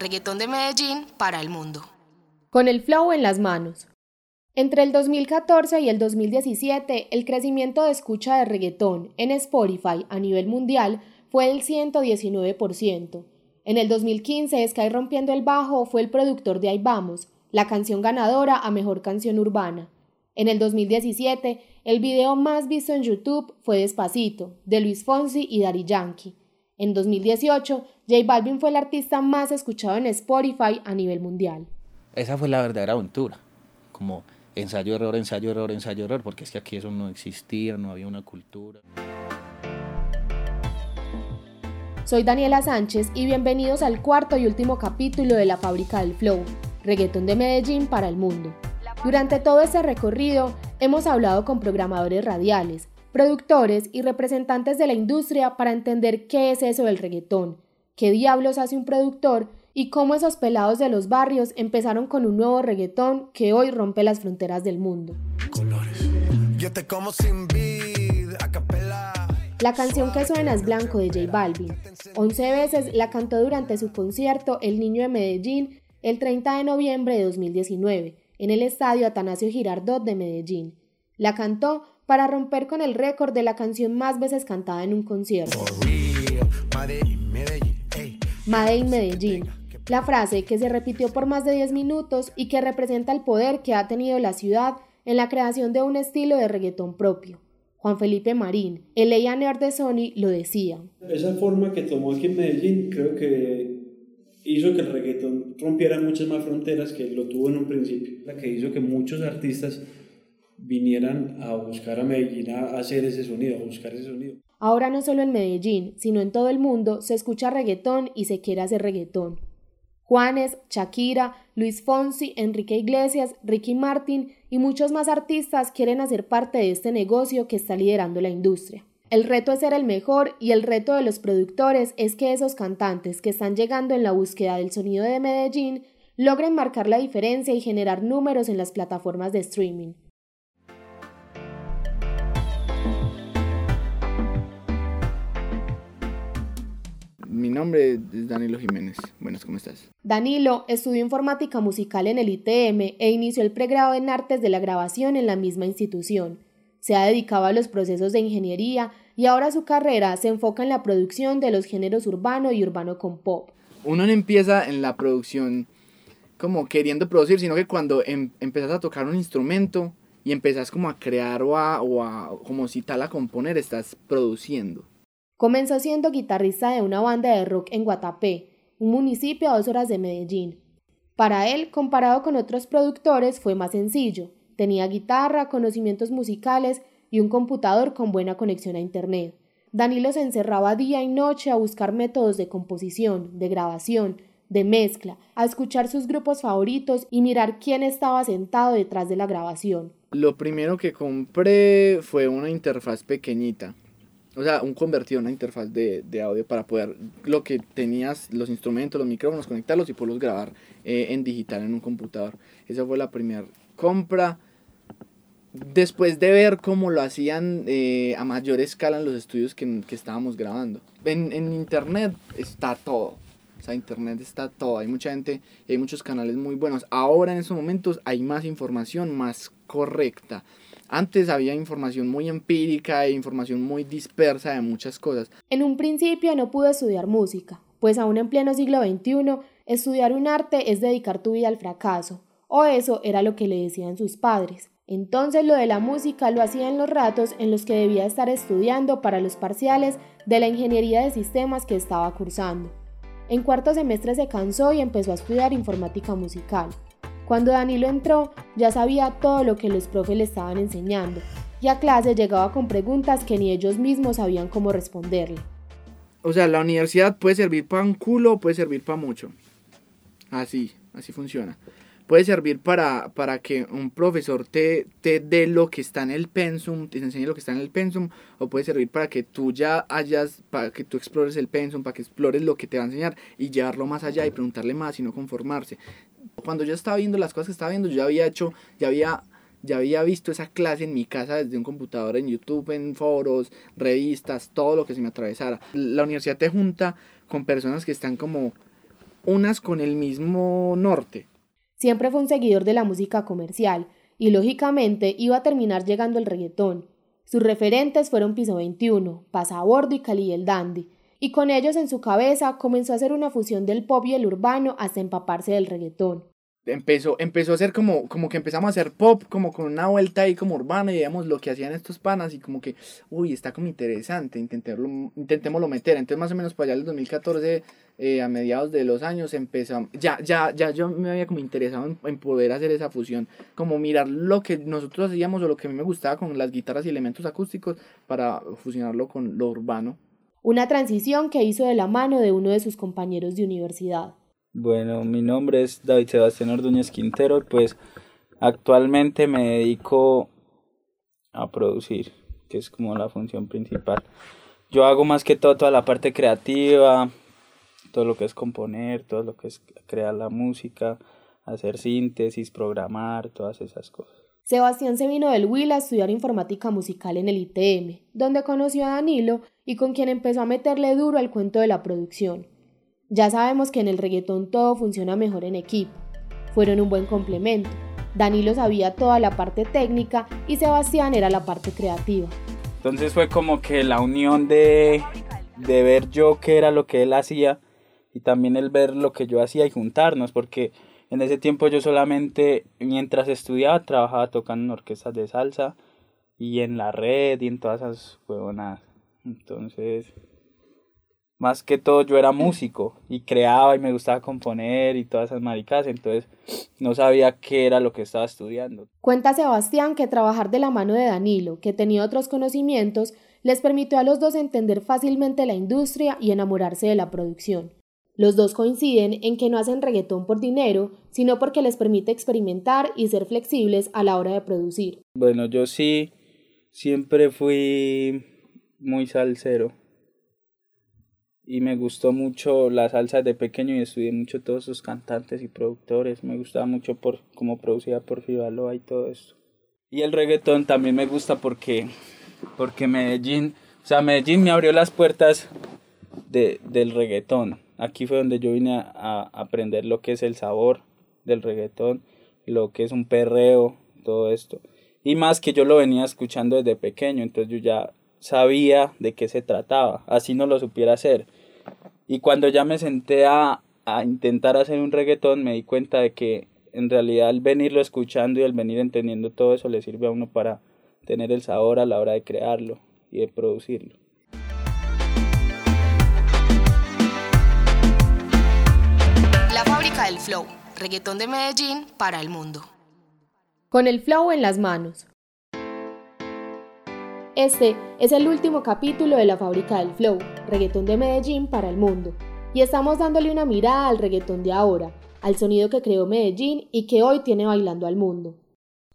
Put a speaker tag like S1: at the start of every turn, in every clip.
S1: Reggaetón de Medellín para el mundo.
S2: Con el flow en las manos. Entre el 2014 y el 2017, el crecimiento de escucha de reggaetón en Spotify a nivel mundial fue del 119%. En el 2015, Sky Rompiendo el Bajo fue el productor de Ahí Vamos, la canción ganadora a Mejor Canción Urbana. En el 2017, el video más visto en YouTube fue Despacito, de Luis Fonsi y Daddy Yankee. En 2018, J Balvin fue el artista más escuchado en Spotify a nivel mundial.
S3: Esa fue la verdadera aventura, como ensayo, error, ensayo, error, ensayo, error, porque es que aquí eso no existía, no había una cultura.
S2: Soy Daniela Sánchez y bienvenidos al cuarto y último capítulo de La Fábrica del Flow, reggaetón de Medellín para el mundo. Durante todo este recorrido hemos hablado con programadores radiales, productores y representantes de la industria para entender qué es eso del reggaetón, qué diablos hace un productor y cómo esos pelados de los barrios empezaron con un nuevo reggaetón que hoy rompe las fronteras del mundo. La canción que suena es Blanco de J Balvin. Once veces la cantó durante su concierto El Niño de Medellín el 30 de noviembre de 2019 en el estadio Atanasio Girardot de Medellín. La cantó para romper con el récord de la canción más veces cantada en un concierto. Made in Medellín, la frase que se repitió por más de 10 minutos y que representa el poder que ha tenido la ciudad en la creación de un estilo de reggaetón propio. Juan Felipe Marín, el A&R de Sony, lo decía.
S4: Esa forma que tomó aquí en Medellín creo que hizo que el reggaetón rompiera muchas más fronteras que lo tuvo en un principio. La que hizo que muchos artistas vinieran a buscar a Medellín a hacer ese sonido, a buscar ese sonido.
S2: Ahora no solo en Medellín, sino en todo el mundo se escucha reggaetón y se quiere hacer reggaetón. Juanes, Shakira, Luis Fonsi, Enrique Iglesias, Ricky Martin y muchos más artistas quieren hacer parte de este negocio que está liderando la industria. El reto es ser el mejor y el reto de los productores es que esos cantantes que están llegando en la búsqueda del sonido de Medellín logren marcar la diferencia y generar números en las plataformas de streaming.
S5: Mi nombre es Danilo Jiménez. Buenas, ¿cómo estás?
S2: Danilo estudió informática musical en el ITM e inició el pregrado en artes de la grabación en la misma institución. Se ha dedicado a los procesos de ingeniería y ahora su carrera se enfoca en la producción de los géneros urbano y urbano con pop.
S5: Uno no empieza en la producción como queriendo producir, sino que cuando em empezás a tocar un instrumento y empezás como a crear o a, o a como si tal a componer, estás produciendo.
S2: Comenzó siendo guitarrista de una banda de rock en Guatapé, un municipio a dos horas de Medellín. Para él, comparado con otros productores, fue más sencillo. Tenía guitarra, conocimientos musicales y un computador con buena conexión a Internet. Danilo se encerraba día y noche a buscar métodos de composición, de grabación, de mezcla, a escuchar sus grupos favoritos y mirar quién estaba sentado detrás de la grabación.
S5: Lo primero que compré fue una interfaz pequeñita o sea, un convertido, una interfaz de, de, audio para poder lo que tenías, los instrumentos, los micrófonos, conectarlos y poderlos grabar eh, en digital en un computador. Esa fue la primera compra. Después de ver cómo lo hacían eh, a mayor escala en los estudios que, que estábamos grabando. En, en, internet está todo. O sea, internet está todo. Hay mucha gente hay muchos canales muy buenos. Ahora en estos momentos hay más información más correcta. Antes había información muy empírica e información muy dispersa de muchas cosas.
S2: En un principio no pude estudiar música, pues aún en pleno siglo XXI, estudiar un arte es dedicar tu vida al fracaso, o eso era lo que le decían sus padres. Entonces lo de la música lo hacía en los ratos en los que debía estar estudiando para los parciales de la ingeniería de sistemas que estaba cursando. En cuarto semestre se cansó y empezó a estudiar informática musical. Cuando Danilo entró, ya sabía todo lo que los profes le estaban enseñando, y a clase llegaba con preguntas que ni ellos mismos sabían cómo responderle.
S5: O sea, la universidad puede servir para un culo, puede servir para mucho. Así, así funciona. Puede servir para, para que un profesor te, te dé lo que está en el pensum, te enseñe lo que está en el pensum, o puede servir para que tú ya hayas, para que tú explores el pensum, para que explores lo que te va a enseñar y llevarlo más allá y preguntarle más y no conformarse. Cuando yo estaba viendo las cosas que estaba viendo, yo ya había hecho, ya había, ya había visto esa clase en mi casa desde un computador, en YouTube, en foros, revistas, todo lo que se me atravesara. La universidad te junta con personas que están como unas con el mismo norte.
S2: Siempre fue un seguidor de la música comercial y lógicamente iba a terminar llegando el reggaetón. Sus referentes fueron Piso 21, Pasabordo y Cali el Dandy, y con ellos en su cabeza comenzó a hacer una fusión del pop y el urbano hasta empaparse del reggaetón
S5: empezó, empezó a ser como, como que empezamos a hacer pop, como con una vuelta ahí como urbana y veíamos lo que hacían estos panas y como que, uy, está como interesante, intentémoslo, intentémoslo meter. Entonces más o menos para allá el 2014, eh, a mediados de los años, empezó, ya, ya, ya yo me había como interesado en, poder hacer esa fusión, como mirar lo que nosotros hacíamos o lo que a mí me gustaba con las guitarras y elementos acústicos para fusionarlo con lo urbano.
S2: Una transición que hizo de la mano de uno de sus compañeros de universidad.
S6: Bueno, mi nombre es David Sebastián Ordóñez Quintero, pues actualmente me dedico a producir, que es como la función principal. Yo hago más que todo toda la parte creativa, todo lo que es componer, todo lo que es crear la música, hacer síntesis, programar, todas esas cosas.
S2: Sebastián se vino del Huila a estudiar informática musical en el ITM, donde conoció a Danilo y con quien empezó a meterle duro al cuento de la producción. Ya sabemos que en el reggaetón todo funciona mejor en equipo. Fueron un buen complemento. Danilo sabía toda la parte técnica y Sebastián era la parte creativa.
S6: Entonces fue como que la unión de, de ver yo qué era lo que él hacía y también el ver lo que yo hacía y juntarnos, porque en ese tiempo yo solamente mientras estudiaba trabajaba tocando en orquestas de salsa y en la red y en todas esas huevonadas. Entonces más que todo yo era músico y creaba y me gustaba componer y todas esas maricas, entonces no sabía qué era lo que estaba estudiando.
S2: Cuenta Sebastián que trabajar de la mano de Danilo, que tenía otros conocimientos, les permitió a los dos entender fácilmente la industria y enamorarse de la producción. Los dos coinciden en que no hacen reggaetón por dinero, sino porque les permite experimentar y ser flexibles a la hora de producir.
S6: Bueno, yo sí siempre fui muy salsero y me gustó mucho la salsa de pequeño y estudié mucho todos sus cantantes y productores. Me gustaba mucho por cómo producía por Fibaloa y todo esto. Y el reggaetón también me gusta porque, porque Medellín, o sea, Medellín me abrió las puertas de, del reggaetón. Aquí fue donde yo vine a, aprender lo que es el sabor del reggaetón, lo que es un perreo, todo esto. Y más que yo lo venía escuchando desde pequeño, entonces yo ya sabía de qué se trataba, así no lo supiera hacer. Y cuando ya me senté a, a intentar hacer un reggaetón, me di cuenta de que en realidad el venirlo escuchando y el venir entendiendo todo eso le sirve a uno para tener el sabor a la hora de crearlo y de producirlo.
S1: Fábrica del flow, reggaetón de Medellín para el mundo.
S2: Con el flow en las manos. Este es el último capítulo de la fábrica del flow, reggaetón de Medellín para el mundo, y estamos dándole una mirada al reggaetón de ahora, al sonido que creó Medellín y que hoy tiene bailando al mundo.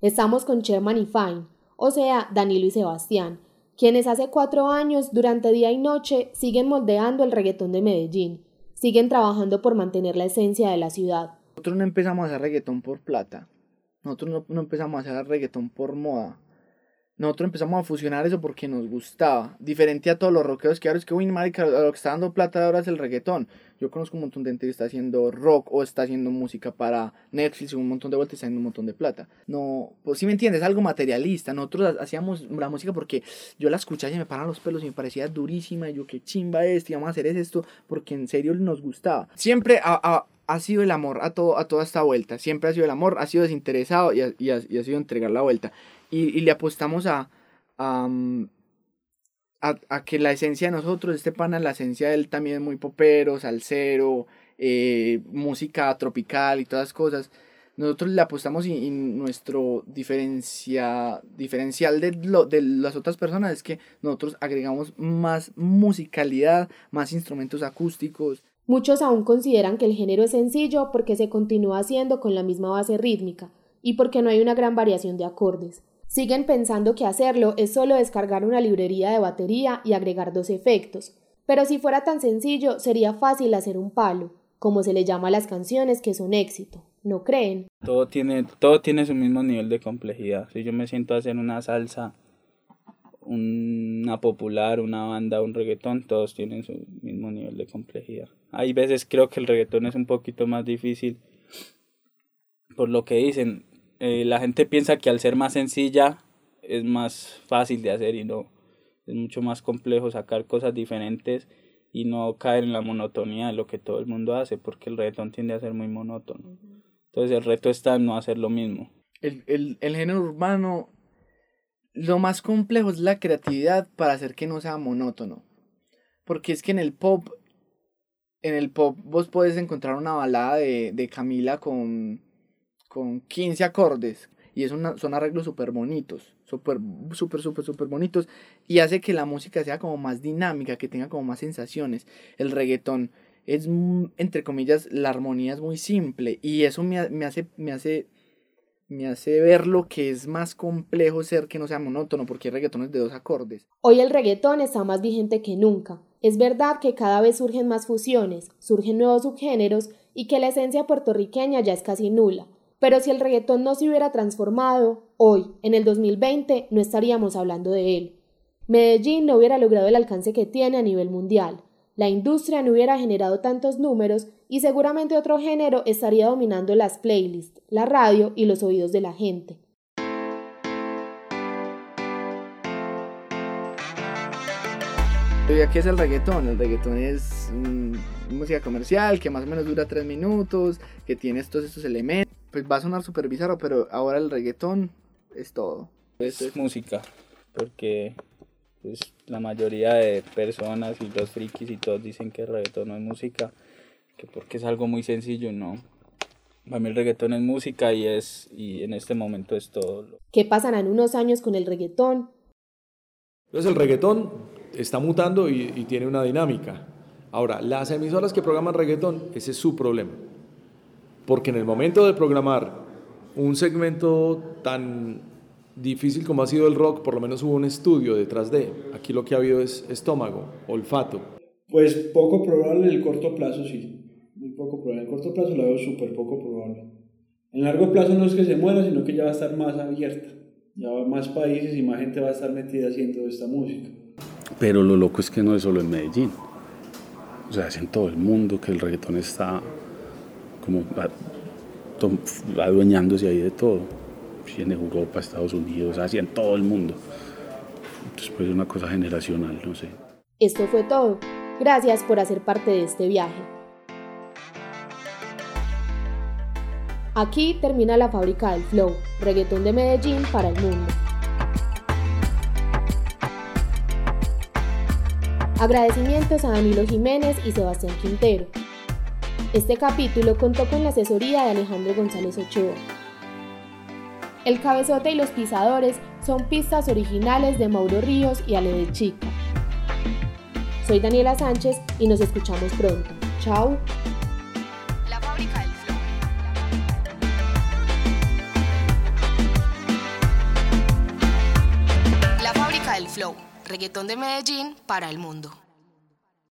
S2: Estamos con Sherman y Fine, o sea, Danilo y Sebastián, quienes hace cuatro años, durante día y noche, siguen moldeando el reggaetón de Medellín, siguen trabajando por mantener la esencia de la ciudad.
S5: Nosotros no empezamos a hacer reggaetón por plata, nosotros no, no empezamos a hacer reggaetón por moda, nosotros empezamos a fusionar eso porque nos gustaba. Diferente a todos los rockeros que ahora es que, uy, marica, lo que está dando plata ahora es el reggaetón. Yo conozco un montón de gente que está haciendo rock o está haciendo música para Netflix un montón de vueltas y está haciendo un montón de plata. No, pues sí me entiendes, algo materialista. Nosotros hacíamos la música porque yo la escuchaba y me paraban los pelos y me parecía durísima. Y yo, qué chimba esto, y vamos a hacer esto porque en serio nos gustaba. Siempre a, ha sido el amor a, todo, a toda esta vuelta. Siempre ha sido el amor, ha sido desinteresado y y ha, y ha sido entregar la vuelta y, le apostamos a, mm, a, a, que la esencia de nosotros, este pana, la esencia de él también es muy popero, salsero, eh, música tropical y todas las cosas. Nosotros le apostamos y, nuestro diferencia, diferencial de, lo, de las otras personas es que nosotros agregamos más musicalidad, más instrumentos acústicos.
S2: Muchos aún consideran que el género es sencillo porque se continúa haciendo con la misma base rítmica y porque no hay una gran variación de acordes. Siguen pensando que hacerlo es solo descargar una librería de batería y agregar dos efectos. Pero si fuera tan sencillo, sería fácil hacer un palo, como se le llama a las canciones que son éxito. ¿No creen?
S6: Todo tiene, todo tiene su mismo nivel de complejidad. Si yo me siento a hacer una salsa, una popular, una banda, un reggaetón, todos tienen su mismo nivel de complejidad. Hay veces creo que el reggaetón es un poquito más difícil por lo que dicen. Eh, la gente piensa que al ser más sencilla es más fácil de hacer y no. Es mucho más complejo sacar cosas diferentes y no caer en la monotonía de lo que todo el mundo hace, porque el reggaetón tiende a ser muy monótono. Entonces el reto está en no hacer lo mismo.
S5: El, el, el género urbano, lo más complejo es la creatividad para hacer que no sea monótono. Porque es que en el pop, en el pop vos podés encontrar una balada de, de Camila con, con 15 acordes. Y es son arreglos súper bonitos, súper, súper, súper, súper bonitos. Y hace que la música sea como más dinámica, que tenga como más sensaciones. El reggaetón es, entre comillas, la armonía es muy simple. Y eso me, me hace, me hace me hace ver lo que es más complejo ser que no sea monótono, porque hay reggaetones de dos acordes.
S2: Hoy el reggaetón está más vigente que nunca. Es verdad que cada vez surgen más fusiones, surgen nuevos subgéneros y que la esencia puertorriqueña ya es casi nula. Pero si el reggaetón no se hubiera transformado, hoy, en el 2020, no estaríamos hablando de él. Medellín no hubiera logrado el alcance que tiene a nivel mundial. La industria no hubiera generado tantos números y seguramente otro género estaría dominando las playlists, la radio y los oídos de la gente.
S5: ¿Qué es el reggaetón? El reggaetón es música comercial que más o menos dura tres minutos, que tiene todos estos elementos pues va a sonar súper bizarro, pero ahora el reggaetón es todo.
S6: Es, música, porque pues, la mayoría de personas y los frikis y todos dicen que el reggaetón no es música, que porque es algo muy sencillo, no. Para mí el reggaetón es música y es y en este momento es todo.
S2: ¿Qué pasará en unos años con el reggaetón?
S7: Entonces el reggaetón está mutando y, y tiene una dinámica. Ahora, las emisoras que programan reggaetón, ese es su problema porque en el momento de programar un segmento tan difícil como ha sido el rock, por lo menos hubo un estudio detrás de. Aquí lo que ha habido es estómago, olfato.
S4: Pues poco probable en el corto plazo, sí. Muy poco probable. En el corto plazo la veo súper poco probable. En largo plazo no es que se muera, sino que ya va a estar más abierta. Ya va más países y más gente va a estar metida haciendo esta música.
S8: Pero lo loco es que no es solo en Medellín. O sea, es en todo el mundo que el reggaetón está como adueñándose ahí de todo. En Europa, Estados Unidos, Asia, en todo el mundo. Entonces pues es una cosa generacional, no sé.
S2: Esto fue todo. Gracias por hacer parte de este viaje. Aquí termina la fábrica del flow, reggaetón de Medellín para el mundo. Agradecimientos a Danilo Jiménez y Sebastián Quintero, este capítulo contó con la asesoría de Alejandro González Ochoa. El cabezote y los pisadores son pistas originales de Mauro Ríos y Ale de Chica. Soy Daniela Sánchez y nos escuchamos pronto. Chao.
S1: La fábrica del flow. La fábrica del flow. Reggaetón de Medellín para el mundo.